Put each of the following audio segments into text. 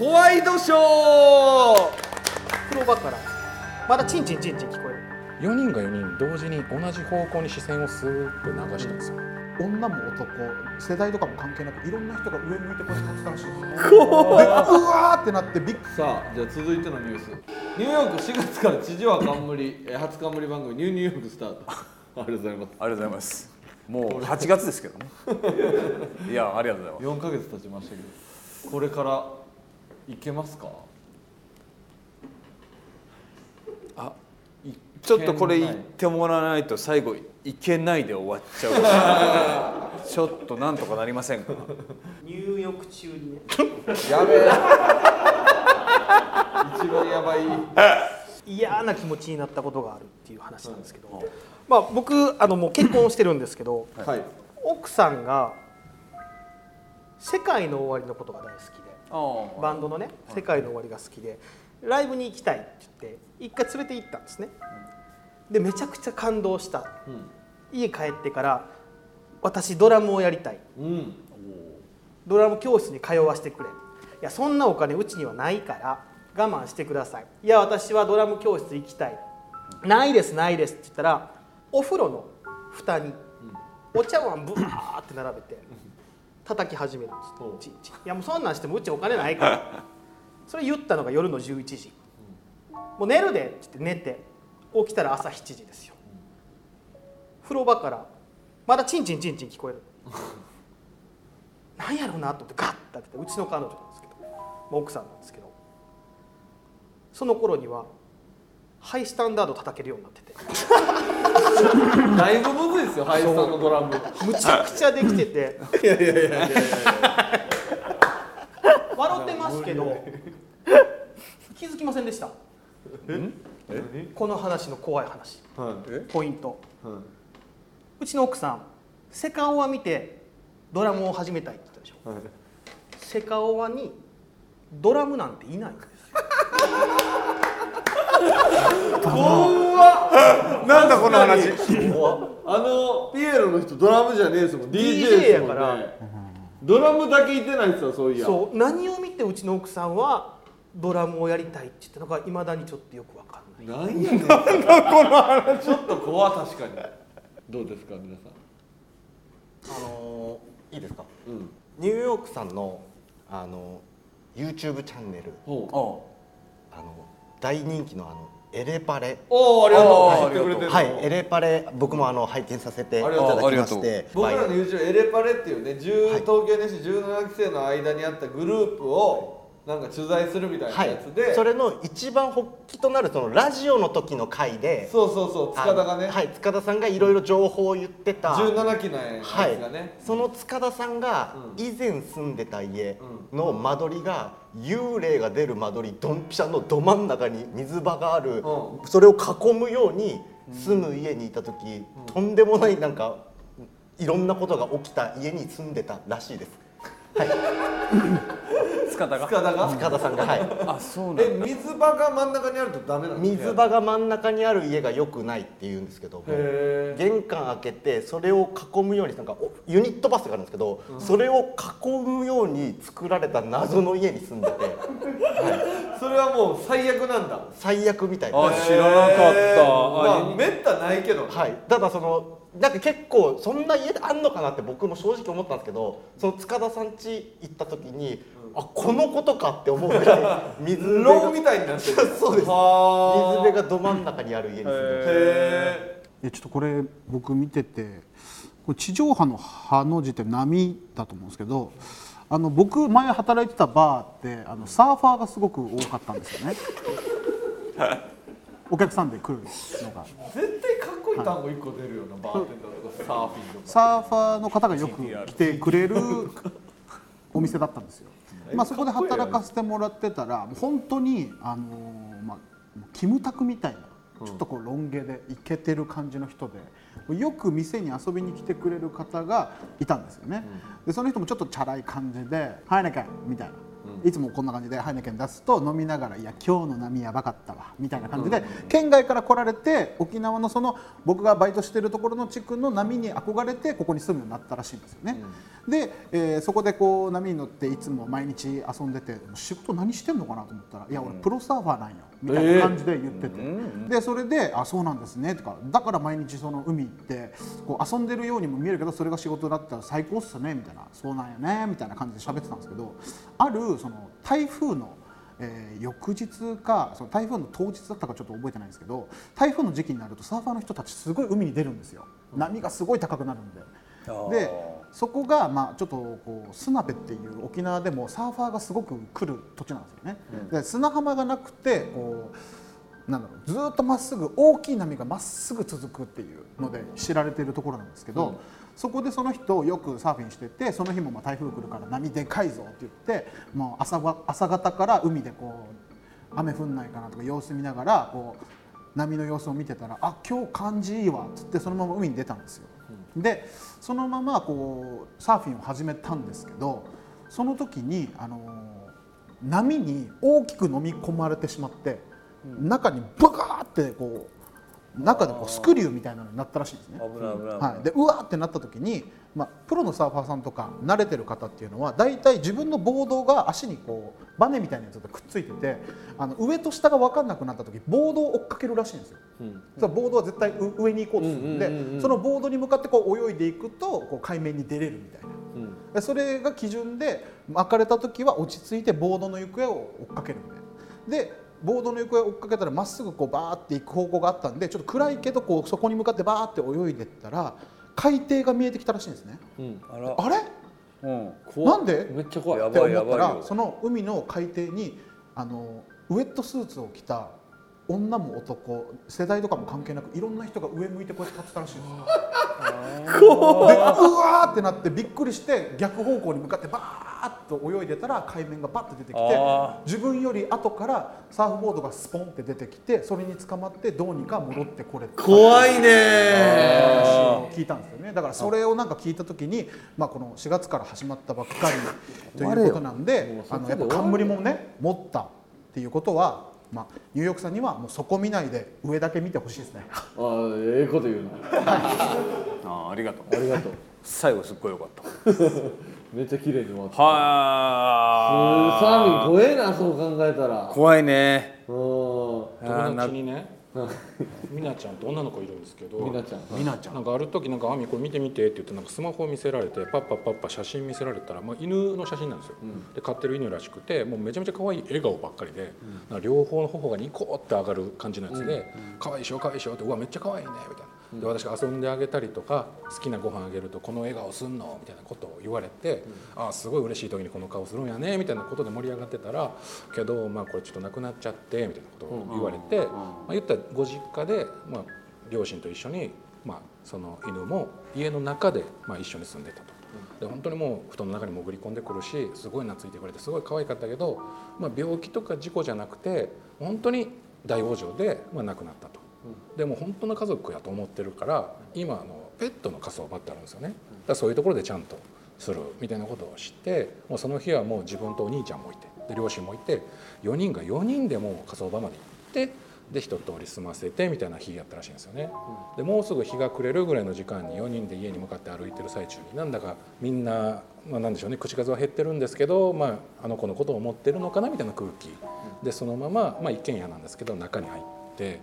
ホワイドショー風呂場から。まだチンチンチンチン聞こえる。4人が4人同時に同じ方向に視線をスーッと流したんですよ女も男世代とかも関係なくいろんな人が上向いてこうやって立ってたらしいですうわーってなってびっさあじゃあ続いてのニュースニューヨーク4月から地上波冠初冠番組ニューニューヨークスタートありがとうございますありがとうございますもう8月ですけどねいやありがとうございます4ヶ月経ちましたけどこれからいけますか？あちょっとこれ言ってもらわないと最後いけないで終わっちゃう。ちょっとなんとかなりませんか？入浴中にね。やべえ。一番やばい。嫌な気持ちになったことがあるっていう話なんですけど、まあ僕あのもう結婚してるんですけどはい。奥さんが「世界の終わり」のことが大好きで。あバンドのね「世界の終わり」が好きでライブに行きたいって言って一回連れて行ったんですね。でめちゃくちゃ感動した。家帰ってから私ドラムをやりたい。うん。ドラム教室に通わせてくれ。いやそんなお金うちにはないから我慢してください。いや私はドラム教室行きたい。ないですないですって言ったらお風呂の蓋にお茶碗ブワーって並べて叩き始めるんです。ちんちんいやもうそんなんしてもうちお金ないから。それ言ったのが夜の11時。もう寝るでって言って寝て起きたら朝7時ですよ。風呂場からまだチンチンチンチン聞こえる。なんやろうなと思ってガッて開けてうちの彼女なんですけど、まあ奥さんなんですけど。その頃にはハイスタンダード叩けるようになってて だいぶむずいですよハイスタのドラム。むちゃくちゃできてて。いやいやいや笑ってますけど気づきませんでした？この話の怖い話。はい。ポイント。はうちの奥さんセカオワ見てドラムを始めたいって言ったでしょ。いはい。セカオワにドラムなんていないんですなんだこの話。あのピエロの人ドラムじゃねえですもん DJ, やから。ねドラムだけいてないですよそういや。そう。何を見てうちの奥さんはドラムをやりたいって言ったのかいまだにちょっとよくわかんない。なんやねん。この話。ちょっと怖確かに。どうですか皆さん？あのーいいですか？うん。ニューヨークさんのあの YouTube チャンネル。ほう。あの大人気のあのエレパレ。おおありがとう。あー知ってくれてるの。はいエレパレ僕もあの拝見させていただきまして。僕らの YouTube エレパレっていうね10、はい。東京 NSC 17期生の間にあったグループをなんか取材するみたいなはいやつで、それの一番発起となるそのラジオの時の回でそうそうそう。塚田がね、はい。塚田さんがいろいろ情報を言ってた。17期のやつはいがね、その塚田さんがうん。以前住んでた家の間取りが幽霊が出る間取りドンピシャのど真ん中に水場がある。うそれを囲むように住む家にいた時とんでもないなんかいろんなことが起きた家に住んでたらしいです塚田が？塚田が？塚田さんがはい。あそうなんえ水場が真ん中にあるとダメなの？水場が真ん中にある家が良くないっていうんですけどへ玄関開けてそれを囲むようになんかおユニットバスがあるんですけど、それを囲むように作られた謎の家に住んでて。え それはもう最悪なんだ。最悪みたいな。あ知らなかった。まあめったないけど。ねはい。ただそのなんか結構そんな家あんのかなって僕も正直思ったんですけどその塚田さん家行った時に、あこのことかって思うぐらい 水辺がローみたいになってる。そうです。は水辺がど真ん中にある家に住んでてへいやちょっとこれ僕見ててこれ地上波の「波」の字って波だと思うんですけどあの僕前働いてたバーってあのサーファーがすごく多かったんですよね お客さんで来るのが。ー絶対かっこいい単語1個出るようなバーテンダーとか。サーフィンとかサーファーの方がよく来てくれるお店だったんですよ。まあ、そこで働かせてもらってたら本当にあのーまあキムタクみたいなちょっとこうロン毛でイケてる感じの人でよく店に遊びに来てくれる方がいたんですよね。でその人もちょっとチャラい感じで「入らなきゃ」みたいないつもこんな感じでハイネケン出すと飲みながら「いや今日の波やばかったわ」みたいな感じで、県外から来られて沖縄のその僕がバイトしてるところの地区の波に憧れてここに住むようになったらしいんですよね。で、えーそこでこう波に乗っていつも毎日遊んでて仕事何してんのかな？と思ったら「いや俺プロサーファーなんよ」みたいな感じで言ってて、でそれで「あそうなんですね」とか「だから毎日その海行ってこう遊んでるようにも見えるけどそれが仕事だったら最高っすね」みたいな「そうなんやね」みたいな感じで喋ってたんですけどあるその台風のえー翌日かその台風の当日だったかちょっと覚えてないんですけど台風の時期になるとサーファーの人たちすごい海に出るんですよ。波がすごい高くなるんで。でそこがまあちょっとこう砂辺っていう沖縄でもサーファーがすごく来る土地なんですよね。で砂浜がなくてこうなんだろうずーっとまっすぐ大きい波がまっすぐ続くっていうので知られているところなんですけど、そこでその人よくサーフィンしててその日もまあ台風来るから波でかいぞって言ってもう朝は朝方から海でこう雨降んないかなとか様子見ながらこう波の様子を見てたら「あ今日感じいいわ」っつってそのまま海に出たんですよ。でそのままこうサーフィンを始めたんですけどその時にあの波に大きく飲み込まれてしまって中にバカーってこう中でこうスクリューみたいなのになったらしいんですね。はい、でうわーってなった時に、まあ、プロのサーファーさんとか慣れてる方っていうのは大体自分のボードが足にこうバネみたいなやつとくっついててあの上と下が分かんなくなった時ボードを追っかけるらしいんですよ。それボードは絶対う上に行こうとするんで、うんうんうんうんそのボードに向かってこう泳いでいくとこう海面に出れるみたいな。うんでそれが基準で巻かれた時は落ち着いてボードの行方を追っかけるみたいな。でボードの行方を追っかけたらまっすぐこうバーって行く方向があったんでちょっと暗いけどこうそこに向かってバーって泳いでったら海底が見えてきたらしいんですね。うん。あら。あれ？うん。なんで？めっちゃ怖い。やってばいやばいよ。思ったらその海の海底にあのウェットスーツを着た女も男世代とかも関係なくいろんな人が上向いてこうやって立ってたらしいんです。よ。でうわーってなってびっくりして逆方向に向かってバーッと泳いでたら海面がバッと出てきてあ自分より後からサーフボードがスポンって出てきてそれに捕まってどうにか戻ってこれた怖いね。聞いたんですよね。だからそれをなんか聞いた時に、まあ、この4月から始まったばっかりということなんであのやっぱ冠もね持ったっていうことは、まあ、ニューヨークさんにはもうそこ見ないで上だけ見てほしいですね。あええこと言うな。あありがとう。ありがとう。最後すっごいよかった。めっちゃ綺麗に終わった。はサーフィン怖えなそう考えたら。怖いね。うん。友達にねみなちゃんって女の子いるんですけどみなちゃん。みなちゃん。なんかある時なんか「あみこれ見てみて」って言ってなんかスマホを見せられてパッパパッパ写真見せられたら、まあ、犬の写真なんですよ、で飼ってる犬らしくてもうめちゃめちゃ可愛い笑顔ばっかりで、なんか両方の頬がニコって上がる感じのやつで「可愛いでしょ可愛いでしょ」って「うわめっちゃ可愛いね」みたいな。で私が遊んであげたりとか好きなご飯あげると「この笑顔すんの?」みたいなことを言われて「ああすごい嬉しい時にこの顔するんやね」みたいなことで盛り上がってたら「けどまあこれちょっとなくなっちゃって」みたいなことを言われて、まあ、言ったらご実家で、まあ、両親と一緒に、まあ、その犬も家の中で、まあ、一緒に住んでたと。で本当にもう布団の中に潜り込んでくるしすごい懐いてくれてすごい可愛かったけど、まあ、病気とか事故じゃなくて本当に大往生で、まあ、亡くなったと。でも本当の家族やと思ってるから今あのペットの火葬場ってあるんですよね。だからそういうところでちゃんとするみたいなことを知ってもうその日はもう自分とお兄ちゃんもいてで両親もいて4人が4人でもう火葬場まで行ってで一通り済ませてみたいな日やったらしいんですよね。でもうすぐ日が暮れるぐらいの時間に4人で家に向かって歩いてる最中になんだかみんな、まあ、なんでしょうね口数は減ってるんですけど、まあ、あの子のことを思ってるのかなみたいな空気。でそのまま、まあ、一軒家なんですけど中に入って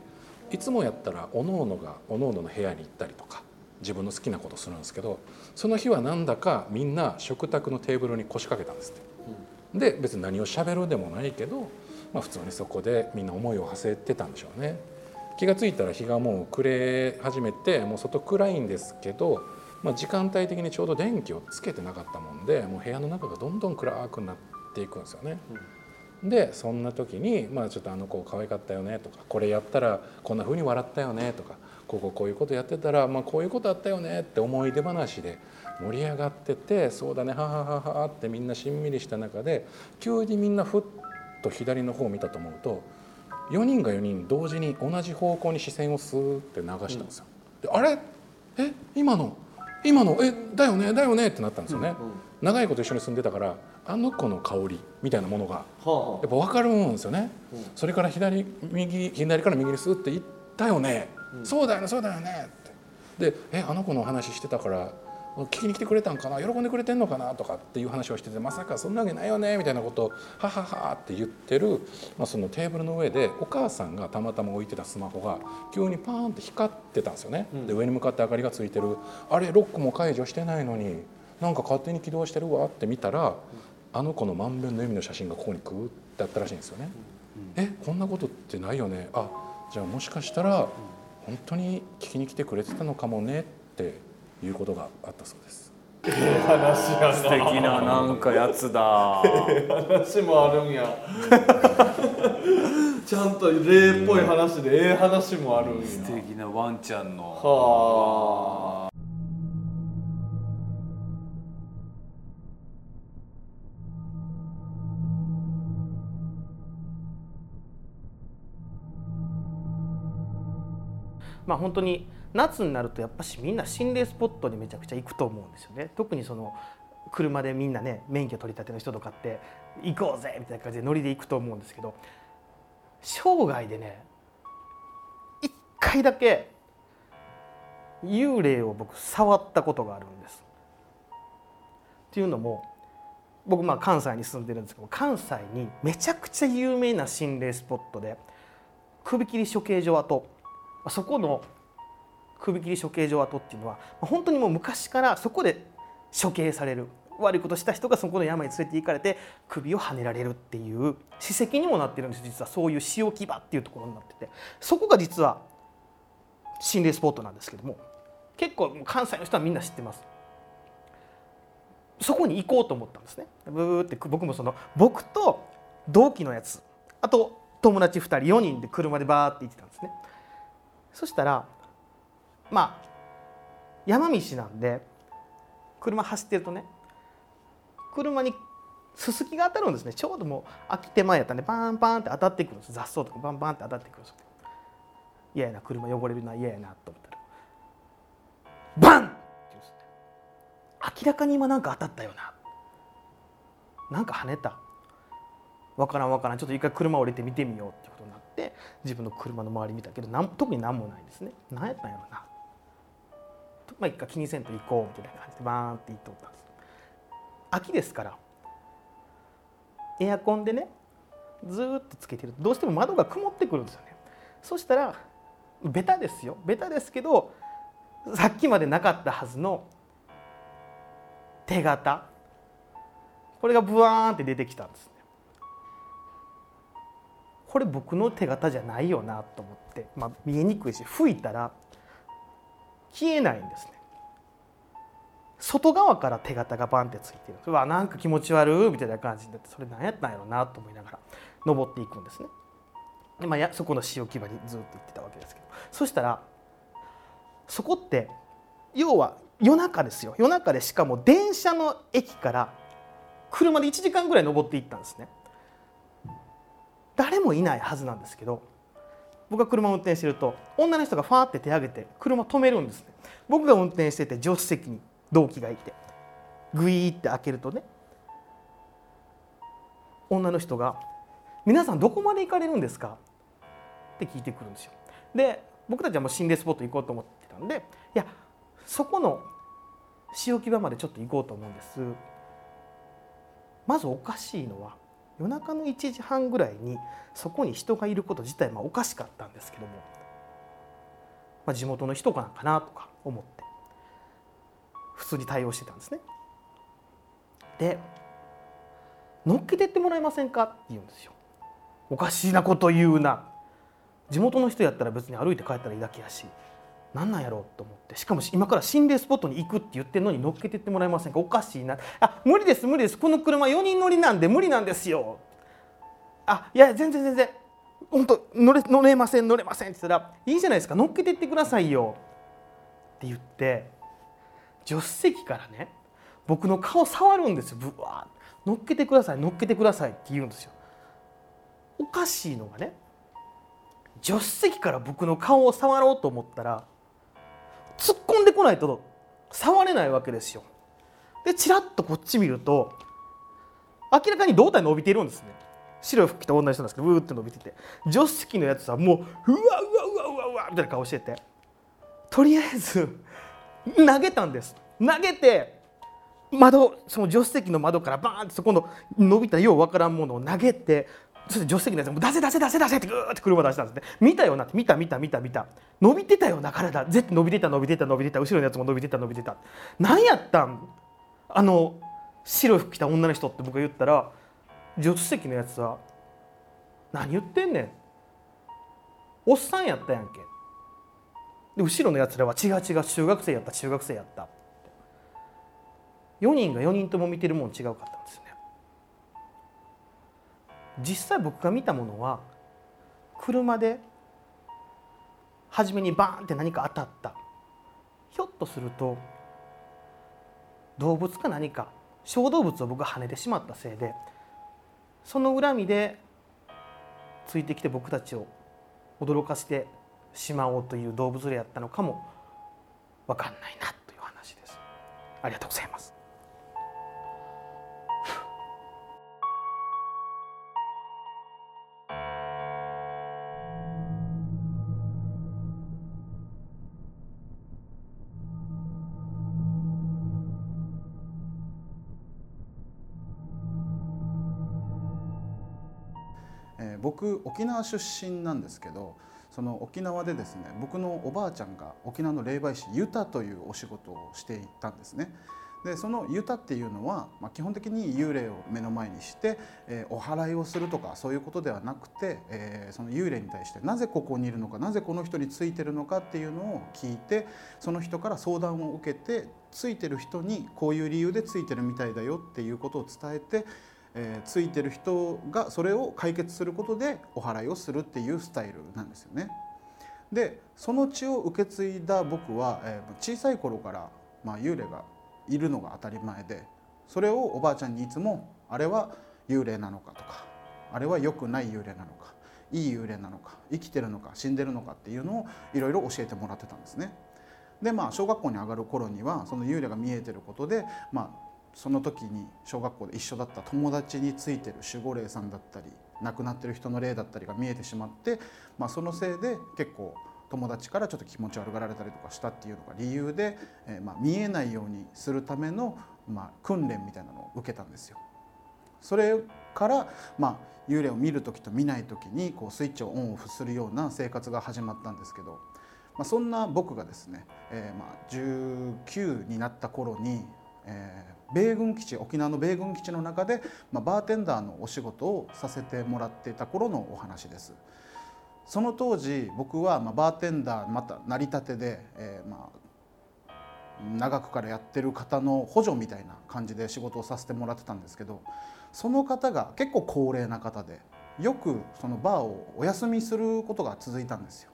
いつもやったらおのおのがおのおのの部屋に行ったりとか自分の好きなことするんですけどその日はなんだかみんな食卓のテーブルに腰掛けたんですって。で別に何を喋るでもないけど、まあ、普通にそこでみんな思いを馳せてたんでしょうね。気が付いたら日がもう暮れ始めてもう外暗いんですけど、まあ、時間帯的にちょうど電気をつけてなかったもんでもう部屋の中がどんどん暗くなっていくんですよね。でそんな時に、まあ、ちょっとあの子可愛かったよねとかこれやったらこんな風に笑ったよねとかこここういうことやってたら、まあ、こういうことあったよねって思い出話で盛り上がっててそうだねははははってみんなしんみりした中で急にみんなふっと左の方を見たと思うと4人が4人同時に同じ方向に視線をスーって流したんですよ。であれ？え？今の？今の？え？だよね？だよね？ってなったんですよね。長いこと一緒に住んでたからあの子の香りみたいなものがはやっぱ分かるんですよね、それから左右左から右にスーって行ったよね、そうだよねそうだよね。って。でえあの子の話してたから聞きに来てくれたんかな？喜んでくれてんのかな？とかっていう話をしててまさかそんなわけないよね？みたいなことをはははって言ってる、まあ、そのテーブルの上でお母さんがたまたま置いてたスマホが急にパーンって光ってたんですよね、で上に向かって明かりがついてる。あれロックも解除してないのになんか勝手に起動してるわって見たらあの子の満遍の笑みの写真がここにクーってあったらしいんですよね。えこんなことってないよね。あじゃあもしかしたら本当に聞きに来てくれてたのかもねっていうことがあったそうです。素敵ななんかやつだ。話もあるんや。ちゃんと霊っぽい話でええ話もあるんや。素敵なワンちゃんの。はあまあ本当に夏になるとやっぱしみんな心霊スポットにめちゃくちゃ行くと思うんですよね特にその車でみんなね免許取り立ての人とかって行こうぜみたいな感じでノリで行くと思うんですけど生涯でね一回だけ幽霊を僕触ったことがあるんです。っていうのも僕まあ関西に住んでるんですけど関西にめちゃくちゃ有名な心霊スポットで首切り処刑場跡そこの首切り処刑場跡っていうのは本当にもう昔からそこで処刑される悪いことした人がそこの山に連れて行かれて首をはねられるっていう史跡にもなってるんです実は。そういう塩木場っていうところになってて。そこが実は心霊スポットなんですけども結構関西の人はみんな知ってます。そこに行こうと思ったんですね。ブーって僕もその僕と同期のやつあと友達2人4人で車でバーって行ってたんですね。そしたらまあ山道なんで車走ってるとね車にすすきが当たるんですね。ちょうどもう秋手前やったんでバンバンって当たってくるんです雑草とかバンバンって当たってくるんです嫌やな車汚れるな嫌やなと思ったらバンって言うんですね明らかに今なんか当たったよな。なんか跳ねた。わからんわからん。ちょっと一回車降りて見てみようってって自分の車の周り見たけどなん特に何もないですね。何やったんやろな。まあ一回気にせんと行こうみたいな感じでバーンって行っておったんです。秋ですからエアコンでねずっとつけてる。とどうしても窓が曇ってくるんですよね。そしたらベタですよ。ベタですけどさっきまでなかったはずの手形。これがブワーンって出てきたんです。これ僕の手形じゃないよなと思って、まあ、見えにくいし吹いたら消えないんですね。外側から手形がバンってついてる。うわなんか気持ち悪いみたいな感じになってそれ何やったんやろうなと思いながら登っていくんですね。で、まあ、やそこの塩基場にずっと行ってたわけですけど。そしたらそこって要は夜中ですよ。夜中でしかも電車の駅から車で1時間ぐらい登っていったんですね。誰もいないはずなんですけど僕が車を運転してると女の人がファーって手挙げて車止めるんですね。僕が運転してて助手席に同期がいてグイーって開けるとね女の人が「皆さんどこまで行かれるんですか?」って聞いてくるんですよ。で僕たちはもう心霊スポット行こうと思ってたんで「いやそこの塩木場までちょっと行こうと思うんです」まずおかしいのは夜中の1時半ぐらいにそこに人がいること自体まあおかしかったんですけども、まあ、地元の人かなかなとか思って普通に対応してたんですね。で「乗っけてってもらえませんか?」って言うんですよ。おかしいなこと言うな地元の人やったら別に歩いて帰ったらいいだけやし何なんやろうと思って。しかも今から心霊スポットに行くって言ってるのに乗っけてってもらえませんか？おかしいな。あ無理です無理です。この車4人乗りなんで無理なんですよ。あいや全然全然。本当乗れ乗れません乗れませんって言ったらいいじゃないですか。乗っけてってくださいよ。って言って助手席からね僕の顔触るんですよ。ぶわ乗っけてください乗っけてくださいって言うんですよ。おかしいのがね助手席から僕の顔を触ろうと思ったら突っ込んでこないと触れないわけですよ。でチラッとこっち見ると明らかに胴体伸びているんですね。白い服着た女の人なんですけどうーって伸びてて。助手席のやつはもううわうわうわうわうわみたいな顔してて。とりあえず投げたんです。投げて窓その助手席の窓からバーンってそこの伸びたようわからんものを投げてそして助手席のやつも出せ出せ出せ出せってグーって車出したんですね。見たよなって見た見た見た見た。伸びてたよな体。絶対伸びてた伸びてた伸びてた。後ろのやつも伸びてた伸びてた。何やったん？あの白い服着た女の人って僕が言ったら助手席のやつは「何言ってんねん。おっさんやったやんけ」で後ろのやつらは「違う違う中学生やった中学生やった」4人が4人とも見てるもん違うかったんですよね。実際僕が見たものは車で初めにバーンって何か当たった。ひょっとすると動物か何か小動物を僕が跳ねてしまったせいでその恨みでついてきて僕たちを驚かせてしまおうという動物でやったのかも分かんないなという話です。ありがとうございます。僕沖縄出身なんですけどその沖縄でですね僕のおばあちゃんが沖縄の霊媒師ユタというお仕事をしていたんですね。でそのユタっていうのは、まあ、基本的に幽霊を目の前にして、えーお祓いをするとかそういうことではなくて、えーその幽霊に対してなぜここにいるのかなぜこの人についてるのかっていうのを聞いてその人から相談を受けてついてる人にこういう理由でついてるみたいだよっていうことを伝えてえーついてる人がそれを解決することでお祓いをするっていうスタイルなんですよね。でその血を受け継いだ僕は、えー小さい頃から、まあ、幽霊がいるのが当たり前でそれをおばあちゃんにいつも「あれは幽霊なのか」とか「あれは良くない幽霊なのか」「いい幽霊なのか」「生きてるのか死んでるのか」っていうのをいろいろ教えてもらってたんですね。でまあ小学校に上がる頃にはその幽霊が見えてることでまあその時に小学校で一緒だった友達についてる守護霊さんだったり亡くなってる人の霊だったりが見えてしまって、まあ、そのせいで結構友達からちょっと気持ち悪がられたりとかしたっていうのが理由で、えーまあ、見えないようにするための、まあ、訓練みたいなのを受けたんですよ。それから、まあ、幽霊を見る時と見ない時にこうスイッチをオンオフするような生活が始まったんですけど、まあ、そんな僕がですね、えーまあ、19になった頃に、えー米軍基地沖縄の米軍基地の中で、まあ、バーテンダーのお仕事をさせてもらっていた頃のお話です。その当時僕はまあバーテンダーまた成り立てで、えーまあ長くからやってる方の補助みたいな感じで仕事をさせてもらってたんですけどその方が結構高齢な方でよくそのバーをお休みすることが続いたんですよ。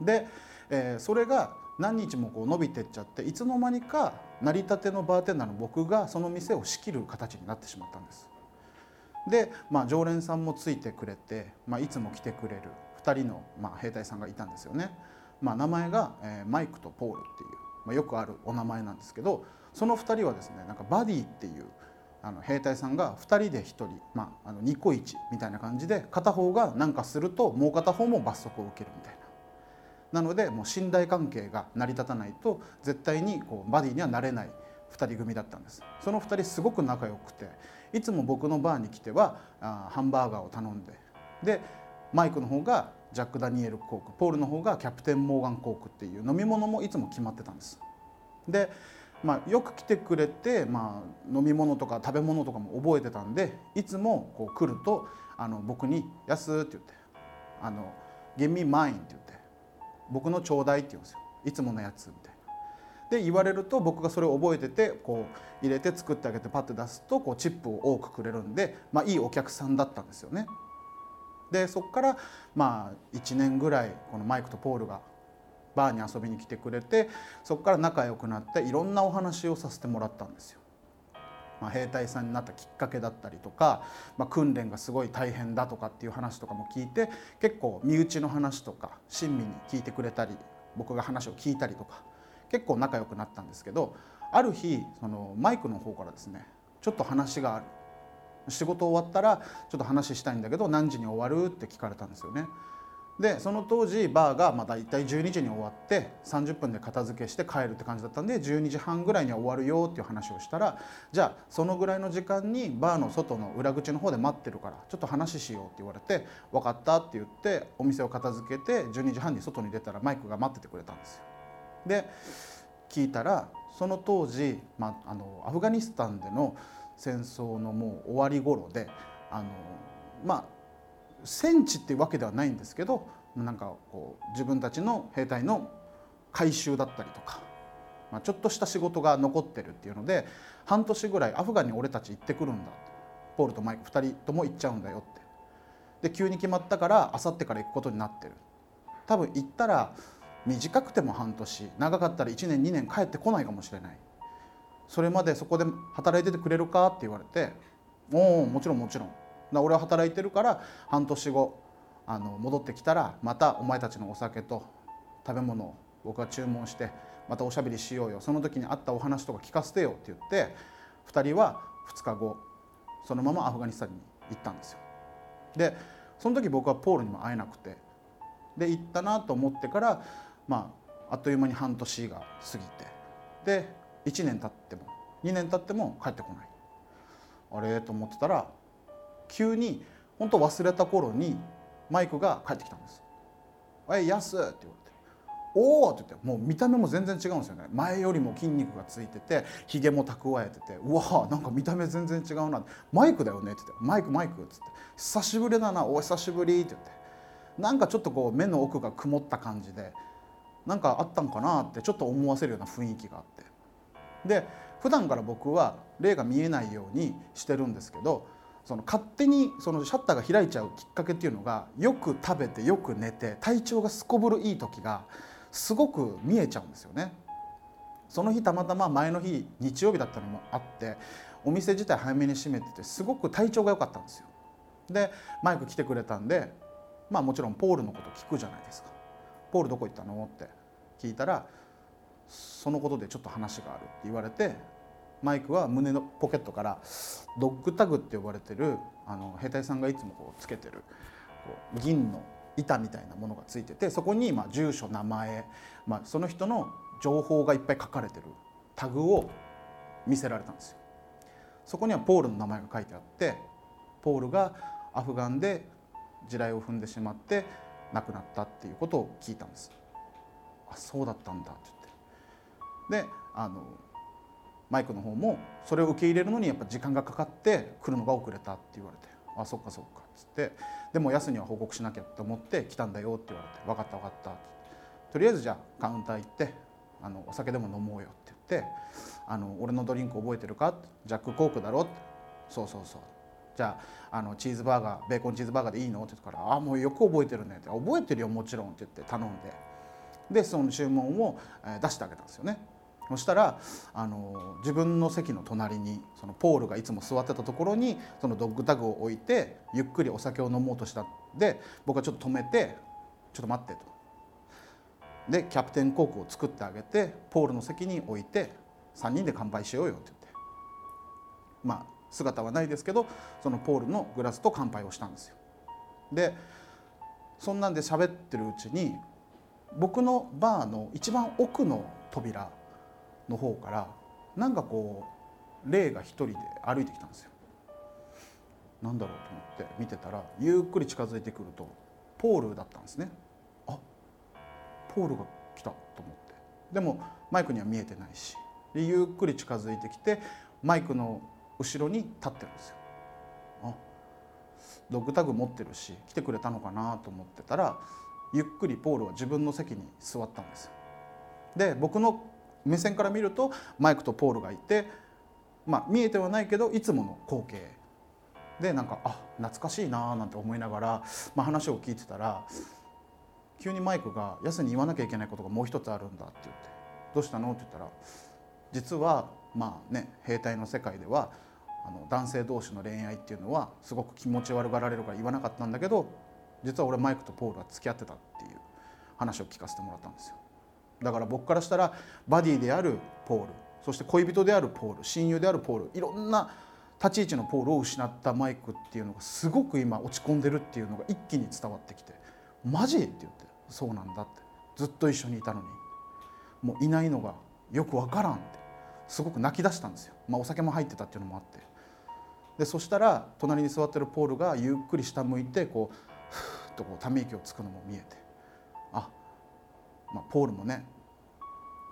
で、えーそれが何日もこう伸びてっちゃっていつの間にか成り立てのバーテンダーの僕がその店を仕切る形になってしまったんです。で、まあ、常連さんもついてくれて、まあ、いつも来てくれる2人の、まあ、兵隊さんがいたんですよね。まあ、名前が、えーマイクとポールっていう、まあ、よくあるお名前なんですけどその2人はですねなんかバディっていうあの兵隊さんが2人で1人、まあ、あの2個1みたいな感じで片方が何かするともう片方も罰則を受けるみたいな。なのでもう信頼関係が成り立たないと絶対にこうバディにはなれない2人組だったんです。その2人すごく仲良くていつも僕のバーに来てはあハンバーガーを頼んででマイクの方がジャック・ダニエル・コークポールの方がキャプテン・モーガン・コークっていう飲み物もいつも決まってたんです。で、まあ、よく来てくれて、まあ、飲み物とか食べ物とかも覚えてたんでいつもこう来るとあの僕に「やす」って言って「あの Give me mine」って言って僕のちょうだいって言うんですよいつものやつみたいな。で言われると僕がそれを覚えててこう入れて作ってあげてパッて出すとこうチップを多くくれるんで、まあ、いいお客さんだったんですよね。でそこからまあ1年ぐらいこのマイクとポールがバーに遊びに来てくれてそこから仲良くなっていろんなお話をさせてもらったんですよ。まあ、兵隊さんになったきっかけだったりとか、まあ、訓練がすごい大変だとかっていう話とかも聞いて結構身内の話とか親身に聞いてくれたり僕が話を聞いたりとか結構仲良くなったんですけどある日そのマイクの方からですねちょっと話がある。仕事終わったらちょっと話したいんだけど何時に終わる？って聞かれたんですよね。でその当時バーがまあ大体12時に終わって30分で片付けして帰るって感じだったんで12時半ぐらいには終わるよっていう話をしたらじゃあそのぐらいの時間にバーの外の裏口の方で待ってるからちょっと話しようって言われて分かったって言ってお店を片付けて12時半に外に出たらマイクが待っててくれたんですよ。で聞いたらその当時、まあ、あのアフガニスタンでの戦争のもう終わり頃であのまあ戦地っていうわけではないんですけどなんかこう自分たちの兵隊の回収だったりとか、まあ、ちょっとした仕事が残ってるっていうので半年ぐらいアフガンに俺たち行ってくるんだポールとマイク2人とも行っちゃうんだよって。で急に決まったからあさってから行くことになってる。多分行ったら短くても半年長かったら1年2年帰ってこないかもしれない。それまでそこで働いててくれるかって言われて「おおもちろんもちろん」俺は働いてるから半年後あの戻ってきたらまたお前たちのお酒と食べ物を僕が注文してまたおしゃべりしようよ。その時にあったお話とか聞かせてよって言って2人は2日後そのままアフガニスタンに行ったんですよ。でその時僕はポールにも会えなくてで行ったなと思ってからまああっという間に半年が過ぎてで1年経っても2年経っても帰ってこない。あれ？と思ってたら急に本当忘れた頃にマイクが帰ってきたんです「えやす」って言われて「おお!」って言ってもう見た目も全然違うんですよね。前よりも筋肉がついててひげも蓄えてて「うわなんか見た目全然違うな」マイクだよね」って言って「マイクマイク」っつって「久しぶりだなお久しぶり」って言ってなんかちょっとこう目の奥が曇った感じでなんかあったんかなってちょっと思わせるような雰囲気があって。で普段から僕は霊が見えないようにしてるんですけどその勝手にそのシャッターが開いちゃうきっかけっていうのがよく食べてよく寝て体調がすこぶるいい時がすごく見えちゃうんですよね。その日たまたま前の日日曜日だったのもあってお店自体早めに閉めててすごく体調が良かったんですよ。でマイク来てくれたんでまあもちろんポールのこと聞くじゃないですか。ポールどこ行ったの？って聞いたらそのことでちょっと話があるって言われてマイクは胸のポケットからドッグタグって呼ばれてるあの兵隊さんがいつもこうつけてるこう銀の板みたいなものがついててそこにまあ住所名前、まあ、その人の情報がいっぱい書かれてるタグを見せられたんですよ。そこにはポールの名前が書いてあってポールがアフガンで地雷を踏んでしまって亡くなったっていうことを聞いたんです。あそうだったんだって言ってであのマイクの方もそれを受け入れるのにやっぱ時間がかかって来るのが遅れたって言われて「あそっかそっか」っつってでもヤスには報告しなきゃって思って来たんだよって言われて「分かった分かった」ってとりあえずじゃあカウンター行ってあのお酒でも飲もうよって言ってあの「俺のドリンク覚えてるか?」ジャック・コークだろ?」って「そうそうそう」じゃああのチーズバーガーベーコンチーズバーガーでいいの?」って言ったから「あもうよく覚えてるね」って「覚えてるよもちろん」って言って頼んででその注文を出してあげたんですよね。そしたらあの自分の席の隣にそのポールがいつも座ってたところにそのドッグタグを置いてゆっくりお酒を飲もうとしたんで僕はちょっと止めて「ちょっと待って」と。でキャプテンコークを作ってあげてポールの席に置いて3人で乾杯しようよって言ってまあ姿はないですけどそのポールのグラスと乾杯をしたんですよ。でそんなんで喋ってるうちに僕のバーの一番奥の扉の方からなんかこう霊が一人で歩いてきたんですよ。なんだろうと思って見てたらゆっくり近づいてくるとポールだったんですね。あポールが来たと思ってでもマイクには見えてないしでゆっくり近づいてきてマイクの後ろに立ってるんですよ。あドッグタグ持ってるし来てくれたのかなと思ってたらゆっくりポールは自分の席に座ったんですよ。で僕の目線から見るとマイクとポールがいて、まあ、見えてはないけどいつもの光景でなんかあ懐かしいなーなんて思いながら、まあ、話を聞いてたら急にマイクが「やすに言わなきゃいけないことがもう一つあるんだ」って言って「どうしたの?」って言ったら実はまあね兵隊の世界ではあの男性同士の恋愛っていうのはすごく気持ち悪がられるから言わなかったんだけど実は俺マイクとポールは付き合ってたっていう話を聞かせてもらったんですよ。だから僕からしたらバディであるポールそして恋人であるポール親友であるポールいろんな立ち位置のポールを失ったマイクっていうのがすごく今落ち込んでるっていうのが一気に伝わってきて「マジ?」って言って「そうなんだ」って。ずっと一緒にいたのに。もういないのがよくわからんって。すごく泣き出したんですよ、まあ、お酒も入ってたっていうのもあって。でそしたら隣に座ってるポールがゆっくり下向いてこうふーっとこうため息をつくのも見えて。あ、まあ、ポールもね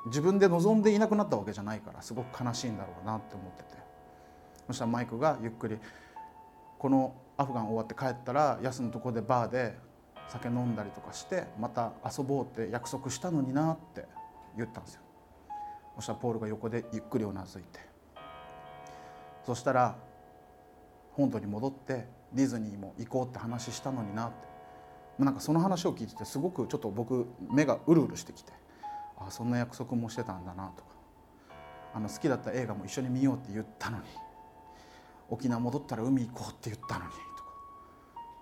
自分で望んでいなくなったわけじゃないからすごく悲しいんだろうなって思ってて。そしたらマイクがゆっくりこのアフガン終わって帰ったらヤスのとこでバーで酒飲んだりとかしてまた遊ぼうって約束したのになって言ったんですよ。そしたらポールが横でゆっくりうなずいて。そしたら本土に戻ってディズニーも行こうって話したのになって。なんかその話を聞いててすごくちょっと僕目がうるうるしてきてあそんな約束もしてたんだなとか。あの好きだった映画も一緒に見ようって言ったのに沖縄戻ったら海行こうって言ったのにとか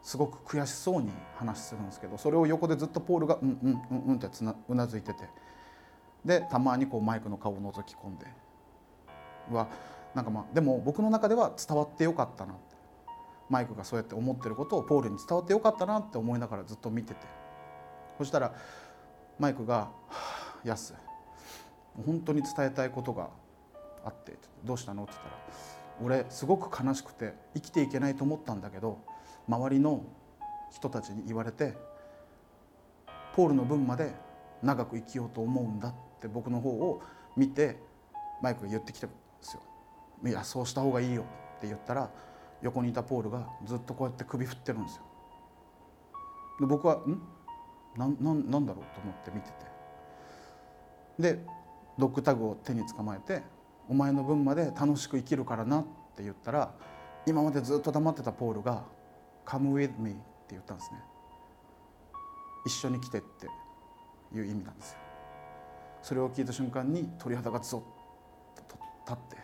すごく悔しそうに話するんですけどそれを横でずっとポールが「うんうんうんうん」ってつなうなずいててでたまにこうマイクの顔を覗き込んではなんかまあでも僕の中では伝わってよかったなってマイクがそうやって思ってることをポールに伝わってよかったなって思いながらずっと見ててそしたらマイクが「はあやす本当に伝えたいことがあってどうしたの?」って言ったら「俺すごく悲しくて生きていけないと思ったんだけど周りの人たちに言われてポールの分まで長く生きようと思うんだ」って僕の方を見てマイクが言ってきたんですよ。いやそうした方がいいよって言ったら横にいたポールがずっとこうやって首振ってるんですよ。で僕は「ん？なななんだろう?」と思って見ててでドッグタグを手に捕まえて「お前の分まで楽しく生きるからな」って言ったら今までずっと黙ってたポールが「Come with me」って言ったんですね。一緒に来てっていう意味なんですよ。それを聞いた瞬間に鳥肌がゾッと立って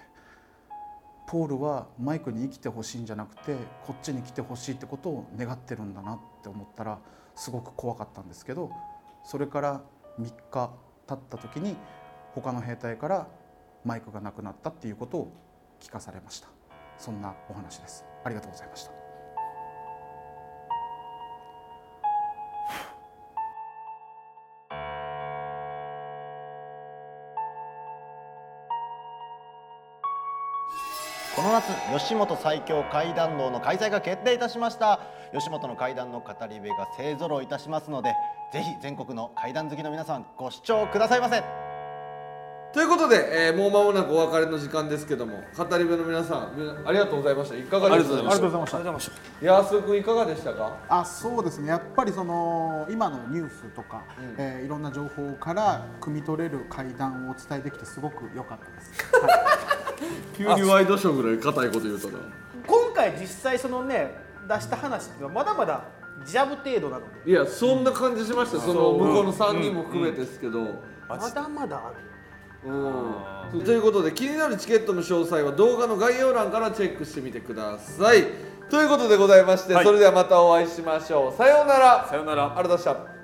ポールはマイクに生きてほしいんじゃなくてこっちに来てほしいってことを願ってるんだなって思ったらすごく怖かったんですけどそれから3日経った時に他の兵隊からマイクがなくなったっていうことを聞かされました。そんなお話です。ありがとうございました。この夏吉本最強怪談道の開催が決定いたしました。吉本の怪談の語り部が勢ぞろいいたしますのでぜひ全国の怪談好きの皆さんご視聴くださいませ。ということで、えーもう間もなくお別れの時間ですけども語り部の皆さんありがとうございました。いかがでした？ありがとうございまありがとうございました。いやすくんいかがでしたか？あそうですね。やっぱりその今のニュースとか、えーいろんな情報から汲み取れる会談をお伝えできてすごく良かったです、はい。急にワイドショーぐらい硬いこと言うとな。今回実際そのね出した話っていうのはまだまだジャブ程度なので。いやそんな感じしました。その向こうの3人も含めてですけど、まだまだあるうん。ということで気になるチケットの詳細は動画の概要欄からチェックしてみてください。ということでございまして、それではまたお会いしましょう。さようなら。さよなら。ありがとうございました